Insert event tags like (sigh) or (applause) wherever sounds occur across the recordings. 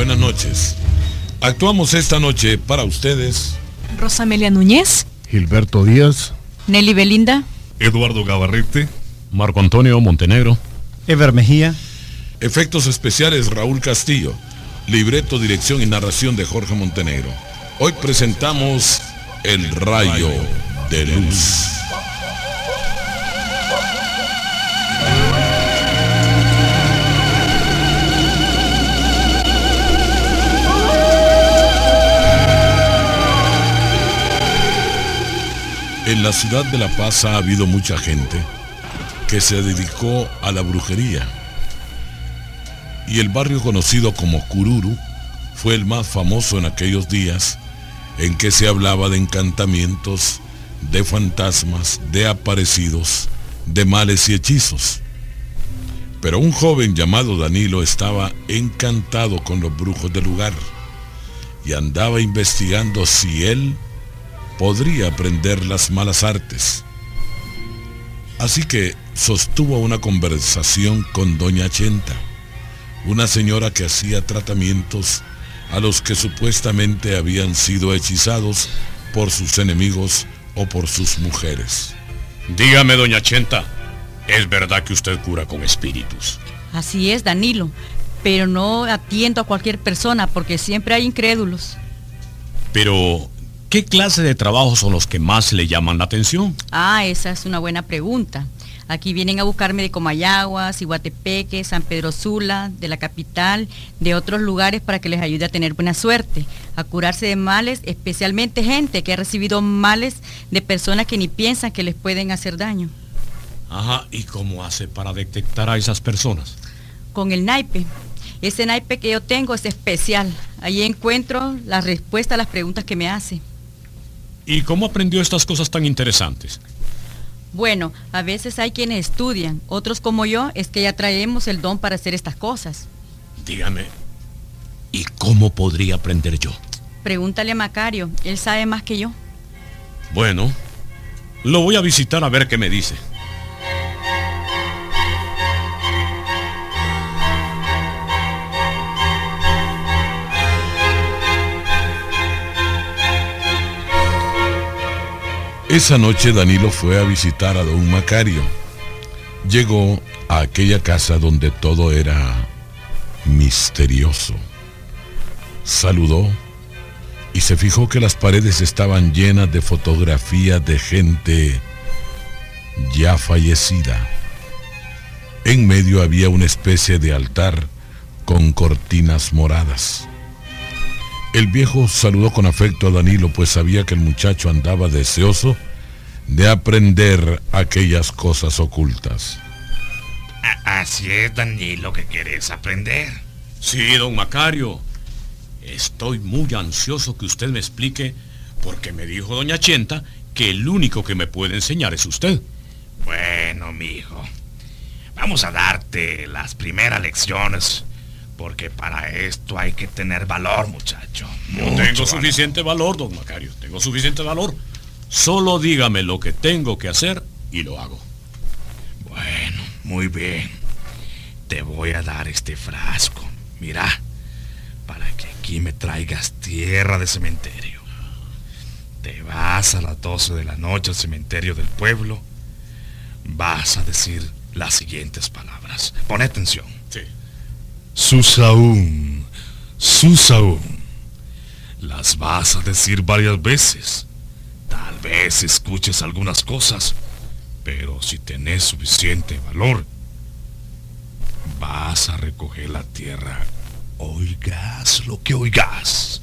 Buenas noches. Actuamos esta noche para ustedes. Rosamelia Núñez, Gilberto Díaz, Nelly Belinda, Eduardo Gabarrete, Marco Antonio Montenegro, Ever Mejía, efectos especiales Raúl Castillo, libreto, dirección y narración de Jorge Montenegro. Hoy presentamos El Rayo de Luz. En la ciudad de La Paz ha habido mucha gente que se dedicó a la brujería. Y el barrio conocido como Cururu fue el más famoso en aquellos días en que se hablaba de encantamientos, de fantasmas, de aparecidos, de males y hechizos. Pero un joven llamado Danilo estaba encantado con los brujos del lugar y andaba investigando si él podría aprender las malas artes. Así que sostuvo una conversación con doña Chenta, una señora que hacía tratamientos a los que supuestamente habían sido hechizados por sus enemigos o por sus mujeres. Dígame, doña Chenta, ¿es verdad que usted cura con espíritus? así es Danilo, pero no atiendo a cualquier persona porque siempre hay incrédulos. Pero, ¿qué clase de trabajos son los que más le llaman la atención? Ah, esa es una buena pregunta. Aquí vienen a buscarme de Comayagua, Iguatepeque, San Pedro Sula, de la capital, de otros lugares para que les ayude a tener buena suerte, a curarse de males, especialmente gente que ha recibido males de personas que ni piensan que les pueden hacer daño. Ajá, ¿y cómo hace para detectar a esas personas? Con el naipe. Ese naipe que yo tengo es especial. Ahí encuentro la respuesta a las preguntas que me hace. ¿Y cómo aprendió estas cosas tan interesantes? Bueno, a veces hay quienes estudian, otros como yo es que ya traemos el don para hacer estas cosas. Dígame, ¿y cómo podría aprender yo? Pregúntale a Macario, él sabe más que yo. Bueno, lo voy a visitar a ver qué me dice. Esa noche Danilo fue a visitar a don Macario. Llegó a aquella casa donde todo era misterioso. Saludó y se fijó que las paredes estaban llenas de fotografías de gente ya fallecida. En medio había una especie de altar con cortinas moradas. El viejo saludó con afecto a Danilo, pues sabía que el muchacho andaba deseoso de aprender aquellas cosas ocultas. Así es, Danilo, que quieres aprender. Sí, don Macario. Estoy muy ansioso que usted me explique, porque me dijo doña Chenta que el único que me puede enseñar es usted. Bueno, mijo. Vamos a darte las primeras lecciones, porque para esto hay que tener valor, muchacho. Yo Mucho tengo valor. suficiente valor, don Macario. Tengo suficiente valor. Solo dígame lo que tengo que hacer y lo hago. Bueno, muy bien. Te voy a dar este frasco. Mira, para que aquí me traigas tierra de cementerio. Te vas a las 12 de la noche al cementerio del pueblo. Vas a decir las siguientes palabras. Pon atención. Susaún, Susaún. Las vas a decir varias veces. Tal vez escuches algunas cosas, pero si tenés suficiente valor, vas a recoger la tierra. Oigas lo que oigas.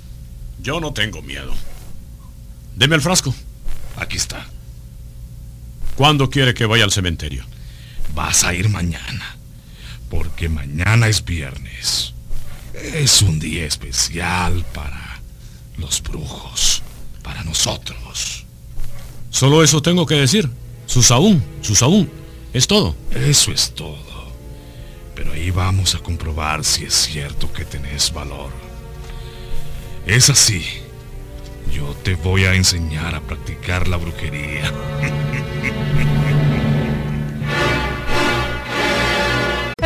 Yo no tengo miedo. Deme el frasco. Aquí está. ¿Cuándo quiere que vaya al cementerio? Vas a ir mañana, porque mañana es viernes. Es un día especial para los brujos, para nosotros. Solo eso tengo que decir. Susaún, Susaún. Es todo. Eso es todo. Pero ahí vamos a comprobar si es cierto que tenés valor. Es así. Yo te voy a enseñar a practicar la brujería. (laughs)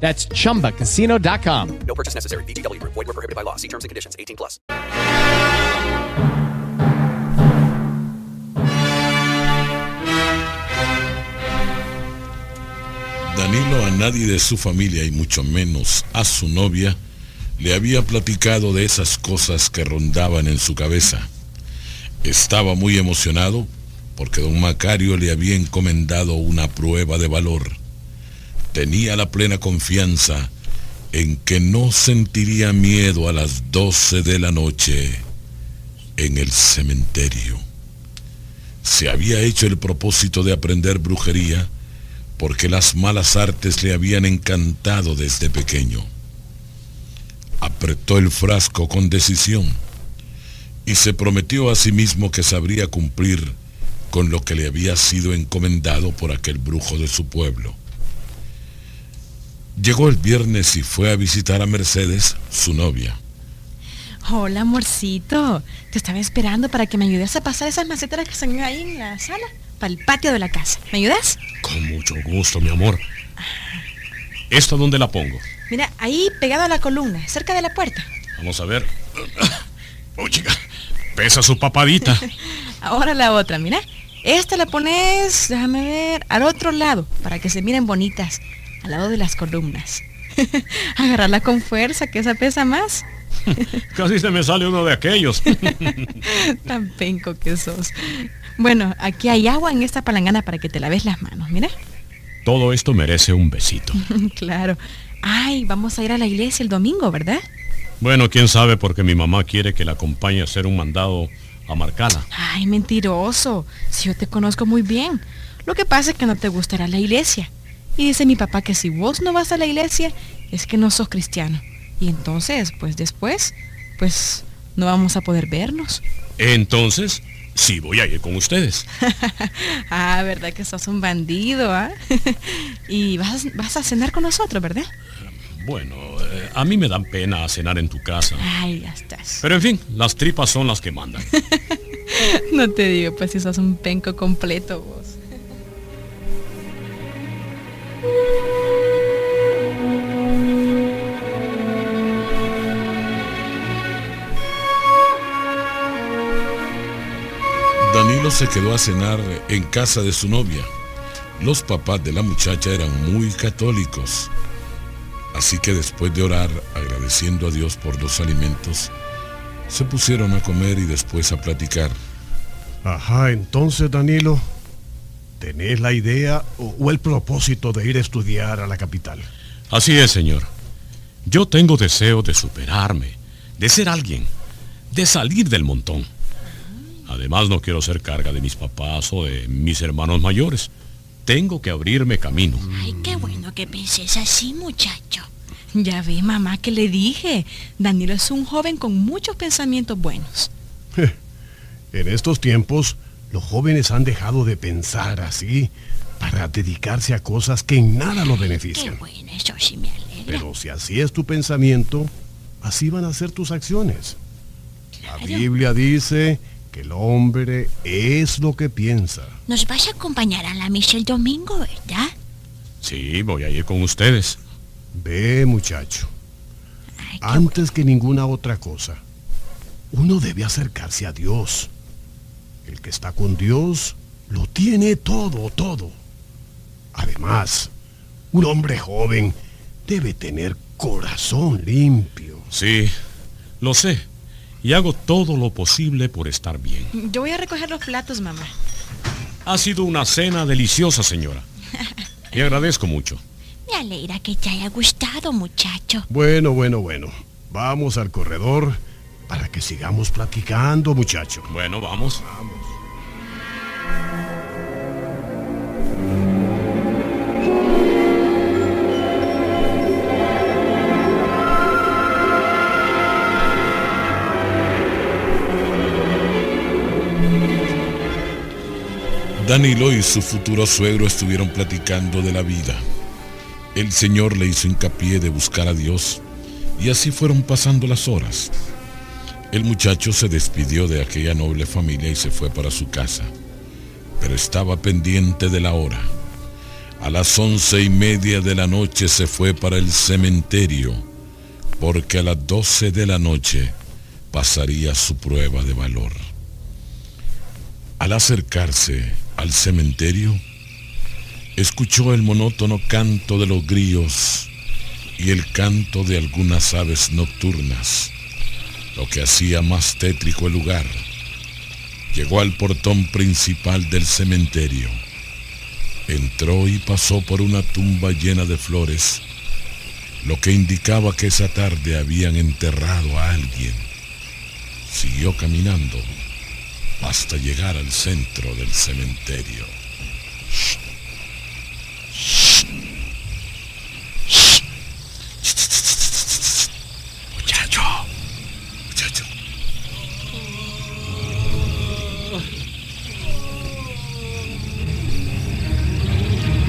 That's chumbacasino.com. No purchase necessary. VGW Group. Void were prohibited by law. See terms and conditions. 18 plus. Danilo a nadie de su familia y mucho menos a su novia le había platicado de esas cosas que rondaban en su cabeza. Estaba muy emocionado porque don Macario le había encomendado una prueba de valor. Tenía la plena confianza en que no sentiría miedo a las 12 de la noche en el cementerio. Se había hecho el propósito de aprender brujería porque las malas artes le habían encantado desde pequeño. Apretó el frasco con decisión y se prometió a sí mismo que sabría cumplir con lo que le había sido encomendado por aquel brujo de su pueblo. Llegó el viernes y fue a visitar a Mercedes, su novia. Hola, amorcito. Te estaba esperando para que me ayudes a pasar esas macetas que están ahí en la sala, para el patio de la casa. ¿Me ayudas? Con mucho gusto, mi amor. ¿Esta dónde la pongo? Mira, ahí pegado a la columna, cerca de la puerta. Vamos a ver. (coughs) Oh, chica. Pesa su papadita. (laughs) Ahora la otra, mira. Esta la pones, déjame ver, al otro lado, para que se miren bonitas, al lado de las columnas. (laughs) Agarrarla con fuerza, que esa pesa más. (laughs) Casi se me sale uno de aquellos. (laughs) Tan penco que sos. Bueno, aquí hay agua en esta palangana para que te laves las manos, mira. Todo esto merece un besito. claro. Ay, vamos a ir a la iglesia el domingo, ¿verdad? Bueno, quién sabe porque mi mamá quiere que la acompañe a hacer un mandado a Marcala. Ay, mentiroso. Si yo te conozco muy bien. Lo que pasa es que no te gustará la iglesia. Y dice mi papá que si vos no vas a la iglesia es que no sos cristiano. Y entonces, pues después, pues no vamos a poder vernos. Entonces, sí voy a ir con ustedes. (laughs) ah, ¿verdad que sos un bandido, ah? (laughs) y vas, vas a cenar con nosotros, ¿verdad? Bueno, eh, a mí me dan pena cenar en tu casa. Ay, ya estás. Pero en fin, las tripas son las que mandan. (laughs) no te digo, pues si sos un penco completo vos. Se quedó a cenar en casa de su novia. Los papás de la muchacha eran muy católicos. Así que después de orar, agradeciendo a Dios por los alimentos, se pusieron a comer y después a platicar. Ajá, entonces Danilo, ¿tenés la idea o, o el propósito de ir a estudiar a la capital? Así es, señor. Yo tengo deseo de superarme, de ser alguien, de salir del montón. Además, no quiero ser carga de mis papás o de mis hermanos mayores. Tengo que abrirme camino. Ay, qué bueno que penses así, muchacho. Ya ve, mamá, que le dije. Danilo es un joven con muchos pensamientos buenos. En estos tiempos, Los jóvenes han dejado de pensar así para dedicarse a cosas que en nada lo benefician. Bueno, eso sí me alegra. Pero si así es tu pensamiento, así van a ser tus acciones. La Biblia dice que el hombre es lo que piensa. Nos vas a acompañar a la misa el domingo, ¿verdad? Sí, voy a ir con ustedes. Ve, muchacho. Antes que ninguna otra cosa, uno debe acercarse a Dios. El que está con Dios lo tiene todo, todo. Además, un hombre joven debe tener corazón limpio. Sí, lo sé. Y hago todo lo posible por estar bien. Yo voy a recoger los platos, mamá. Ha sido una cena deliciosa, señora. (laughs) Y agradezco mucho. Me alegra que te haya gustado, muchacho. Bueno, bueno, bueno. Vamos al corredor para que sigamos platicando, muchacho. Bueno, vamos. Vamos. Danilo y su futuro suegro estuvieron platicando de la vida. El Señor le hizo hincapié de buscar a Dios y así fueron pasando las horas. El muchacho se despidió de aquella noble familia y se fue para su casa, pero estaba pendiente de la hora. A las once y media de la noche se fue para el cementerio, porque a las doce de la noche pasaría su prueba de valor. Al acercarse al cementerio, escuchó el monótono canto de los grillos y el canto de algunas aves nocturnas, lo que hacía más tétrico el lugar. Llegó al portón principal del cementerio. Entró y pasó por una tumba llena de flores, lo que indicaba que esa tarde habían enterrado a alguien. Siguió caminando hasta llegar al centro del cementerio. Muchacho. Muchacho.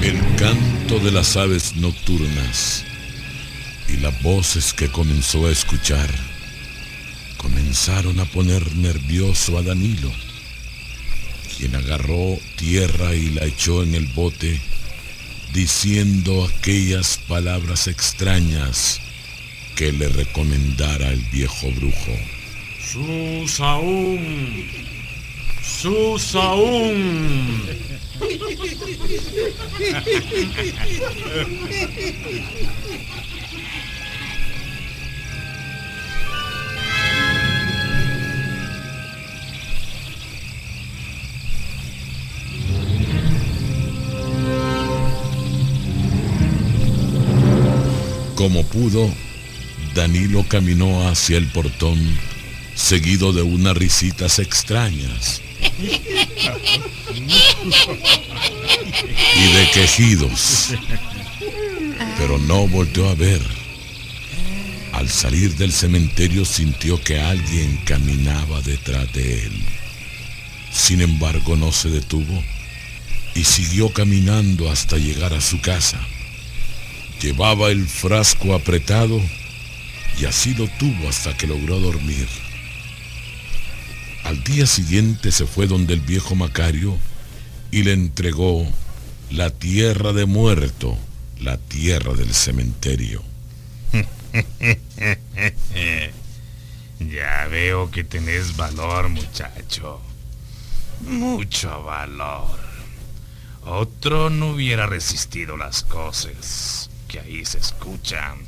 El canto de las aves nocturnas y las voces que comenzó a escuchar comenzaron a poner nervioso a Danilo, quien agarró tierra y la echó en el bote, diciendo aquellas palabras extrañas que le recomendara el viejo brujo. Susaún. Susaún. (laughs) Como pudo, Danilo caminó hacia el portón, seguido de unas risitas extrañas y de quejidos, pero no volteó a ver. Al salir del cementerio sintió que alguien caminaba detrás de él. Sin embargo, no se detuvo y siguió caminando hasta llegar a su casa. Llevaba el frasco apretado y así lo tuvo hasta que logró dormir. Al día siguiente se fue donde el viejo Macario y le entregó la tierra de muerto, la tierra del cementerio. (laughs) ya veo que tenés valor, muchacho. Mucho valor. Otro no hubiera resistido las cosas que ahí se escuchan.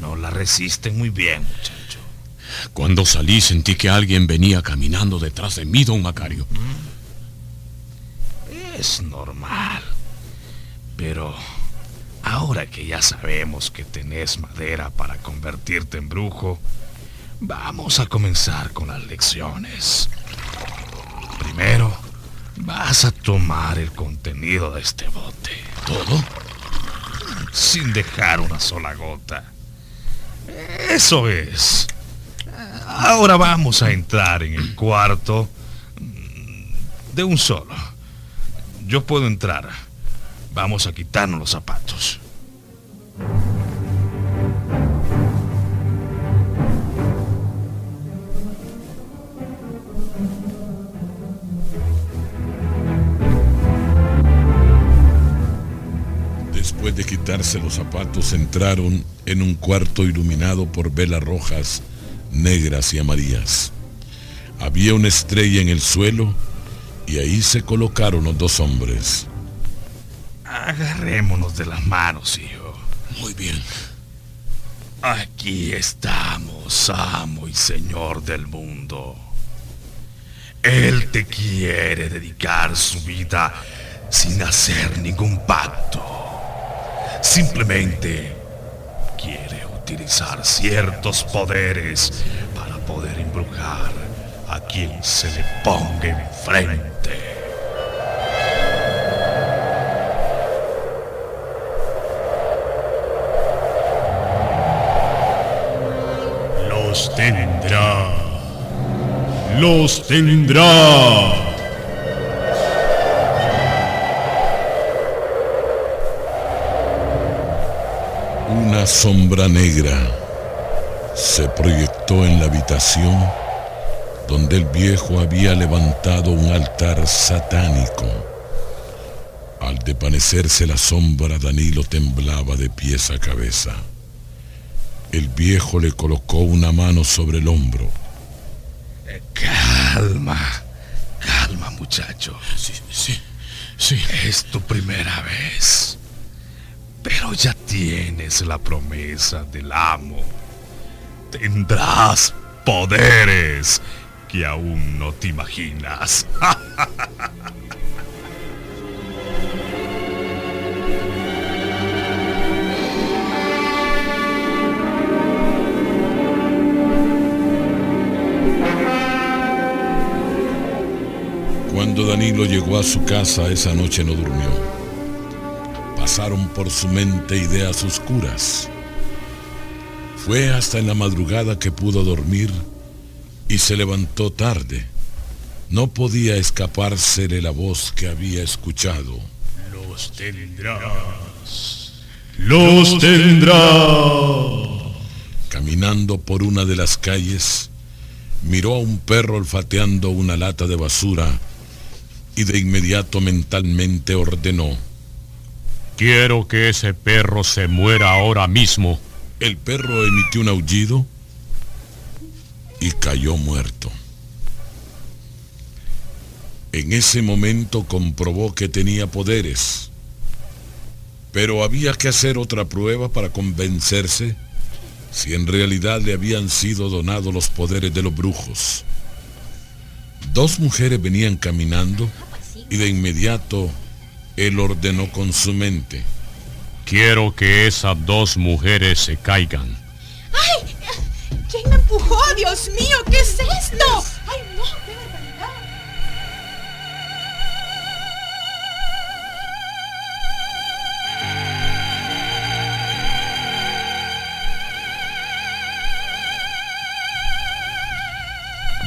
No la resisten muy bien, muchacho. Cuando salí sentí que alguien venía caminando detrás de mí, don Macario. Es normal. Pero ahora que ya sabemos que tenés madera para convertirte en brujo, vamos a comenzar con las lecciones. Primero, vas a tomar el contenido de este bote. ¿Todo? Sin dejar una sola gota. Eso es. Ahora vamos a entrar en el cuarto de un solo. Yo puedo entrar. Vamos a quitarnos los zapatos. Después de quitarse los zapatos entraron en un cuarto iluminado por velas rojas, negras y amarillas. Había una estrella en el suelo y ahí se colocaron los dos hombres. Agarrémonos de las manos, hijo. Muy bien. Aquí estamos, amo y señor del mundo. Él te quiere dedicar su vida sin hacer ningún pacto. Simplemente quiere utilizar ciertos poderes para poder embrujar a quien se le ponga enfrente. Los tendrá. Los tendrá. Una sombra negra se proyectó en la habitación donde el viejo había levantado un altar satánico. Al desvanecerse la sombra, Danilo temblaba de pies a cabeza. El viejo le colocó una mano sobre el hombro. Calma, calma muchacho. Sí, sí, sí. Es tu primera vez. Pero ya tienes la promesa del amo. Tendrás poderes que aún no te imaginas. Cuando Danilo llegó a su casa esa noche no durmió. Pasaron por su mente ideas oscuras. Fue hasta en la madrugada que pudo dormir y se levantó tarde. No podía escapársele la voz que había escuchado. Los tendrás. Los tendrás. Caminando por una de las calles, miró a un perro olfateando una lata de basura y de inmediato mentalmente ordenó. Quiero que ese perro se muera ahora mismo. El perro emitió un aullido y cayó muerto. En ese momento comprobó que tenía poderes, pero había que hacer otra prueba para convencerse si en realidad le habían sido donados los poderes de los brujos. Dos mujeres venían caminando y de inmediato él ordenó con su mente. Quiero que esas dos mujeres se caigan. ¡Ay! ¿Quién me empujó? Dios mío, ¿qué es esto? ¡Ay, no! ¡Qué barbaridad!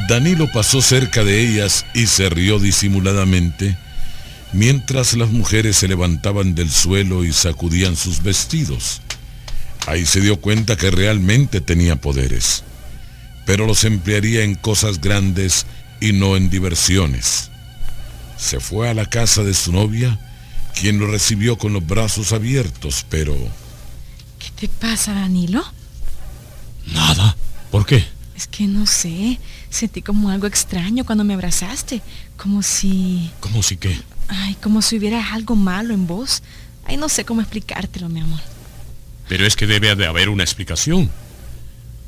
Danilo pasó cerca de ellas y se rió disimuladamente, mientras las mujeres se levantaban del suelo y sacudían sus vestidos. Ahí se dio cuenta que realmente tenía poderes, pero los emplearía en cosas grandes y no en diversiones. Se fue a la casa de su novia, quien lo recibió con los brazos abiertos, pero... ¿Qué te pasa, Danilo? Nada. ¿Por qué? Es que no sé. Sentí como algo extraño cuando me abrazaste. Como si... ¿Cómo si qué? Ay, como si hubiera algo malo en vos. Ay, no sé cómo explicártelo, mi amor. Pero es que debe de haber una explicación.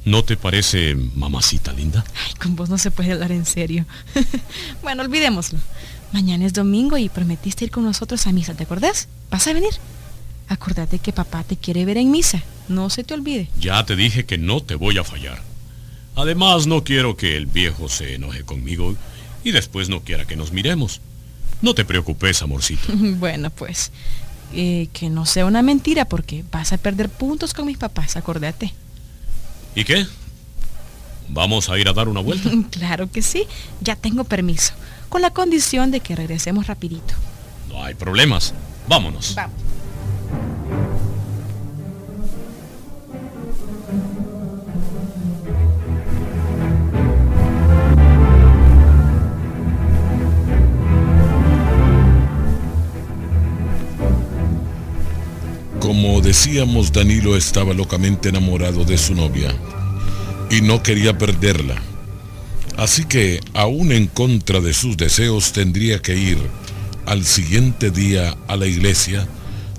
¿No te parece mamacita linda? Ay, con vos no se puede hablar en serio. (laughs) bueno, olvidémoslo. Mañana es domingo y prometiste ir con nosotros a misa, ¿te acordás? ¿Vas a venir? Acordate que papá te quiere ver en misa. No se te olvide. Ya te dije que no te voy a fallar. Además, no quiero que el viejo se enoje conmigo y después no quiera que nos miremos. No te preocupes, amorcito. (laughs) bueno, pues, eh, que no sea una mentira porque vas a perder puntos con mis papás, acordate. ¿Y qué? ¿Vamos a ir a dar una vuelta? (laughs) claro que sí, ya tengo permiso, con la condición de que regresemos rapidito. No hay problemas. Vámonos. Vamos. Como decíamos, Danilo estaba locamente enamorado de su novia y no quería perderla. Así que, aún en contra de sus deseos, tendría que ir al siguiente día a la iglesia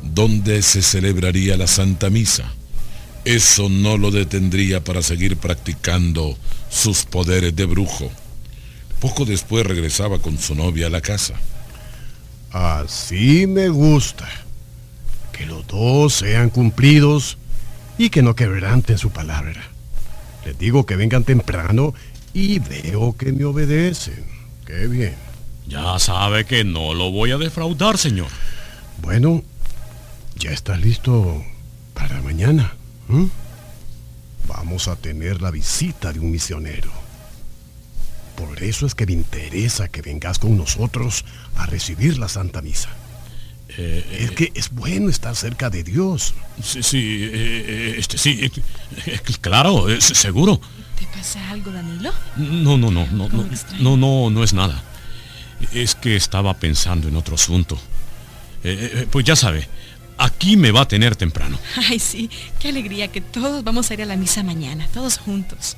donde se celebraría la Santa Misa. Eso no lo detendría para seguir practicando sus poderes de brujo. Poco después regresaba con su novia a la casa. Así me gusta. Que los dos sean cumplidos y que no quebranten su palabra. Les digo que vengan temprano y veo que me obedecen. Qué bien. Ya sabe que no lo voy a defraudar, señor. Bueno, ya está listo para mañana. Vamos a tener la visita de un misionero. Por eso es que me interesa que vengas con nosotros a recibir la Santa Misa. Es que es bueno estar cerca de Dios. Sí, sí, eh, este, sí, eh, eh, claro, eh, seguro. ¿Te pasa algo, Danilo? No, no, no, no, no, no, no, no es nada. Es que estaba pensando en otro asunto. Eh, eh, pues ya sabe, aquí me va a tener temprano. (laughs) Ay, sí, qué alegría que todos vamos a ir a la misa mañana, todos juntos.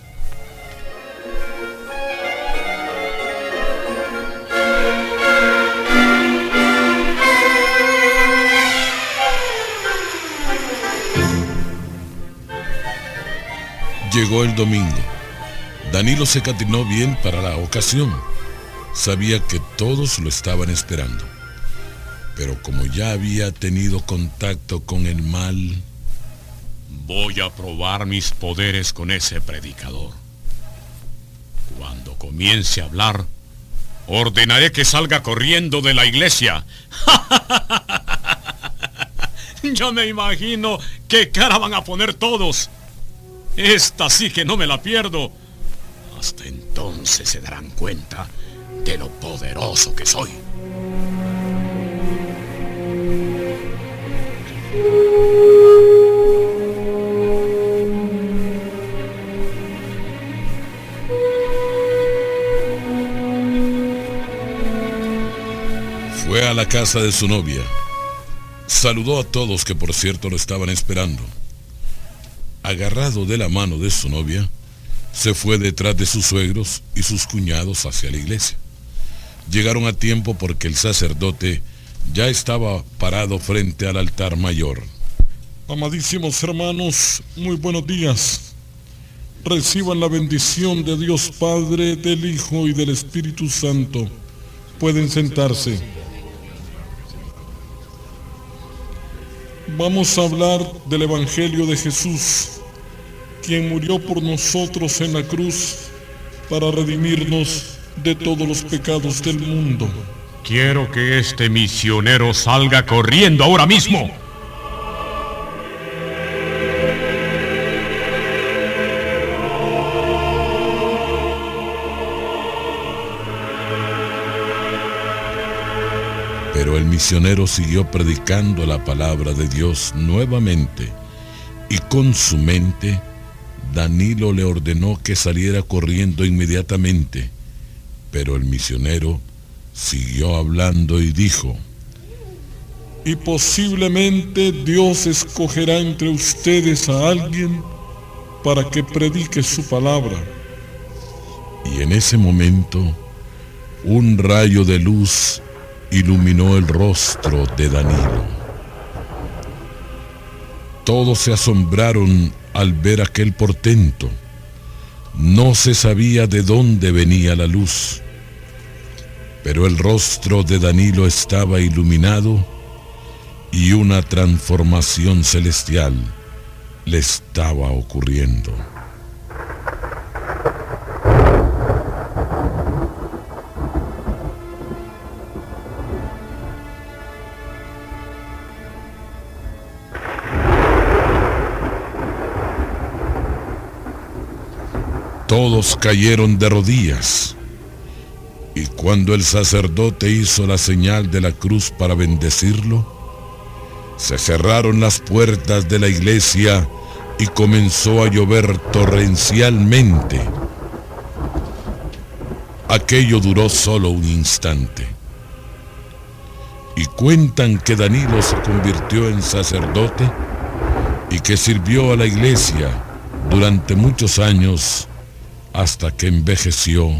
Llegó el domingo. Danilo se catinó bien para la ocasión. Sabía que todos lo estaban esperando. Pero como ya había tenido contacto con el mal, Voy a probar mis poderes con ese predicador. Cuando comience a hablar, ordenaré que salga corriendo de la iglesia. (laughs) ya me imagino qué cara van a poner todos. Esta sí que no me la pierdo. Hasta entonces se darán cuenta de lo poderoso que soy. fue a la casa de su novia. Saludó a todos que por cierto lo estaban esperando. Agarrado de la mano de su novia, se fue detrás de sus suegros y sus cuñados hacia la iglesia. Llegaron a tiempo porque el sacerdote ya estaba parado frente al altar mayor. Amadísimos hermanos, muy buenos días. Reciban la bendición de Dios Padre, del Hijo y del Espíritu Santo. Pueden sentarse. Vamos a hablar del Evangelio de Jesús, quien murió por nosotros en la cruz para redimirnos de todos los pecados del mundo. Quiero que este misionero salga corriendo ahora mismo. Pero el misionero siguió predicando la palabra de Dios nuevamente y con su mente Danilo le ordenó que saliera corriendo inmediatamente. Pero el misionero siguió hablando y dijo, Y posiblemente Dios escogerá entre ustedes a alguien para que predique su palabra. y en ese momento un rayo de luz iluminó el rostro de Danilo. Todos se asombraron al ver aquel portento. No se sabía de dónde venía la luz, pero el rostro de Danilo estaba iluminado y una transformación celestial le estaba ocurriendo. Todos cayeron de rodillas. Y cuando el sacerdote hizo la señal de la cruz para bendecirlo, se cerraron las puertas de la iglesia y comenzó a llover torrencialmente. Aquello duró solo un instante. Y cuentan que Danilo se convirtió en sacerdote y que sirvió a la iglesia durante muchos años hasta que envejeció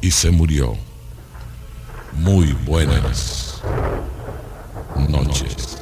y se murió. Muy buenas noches.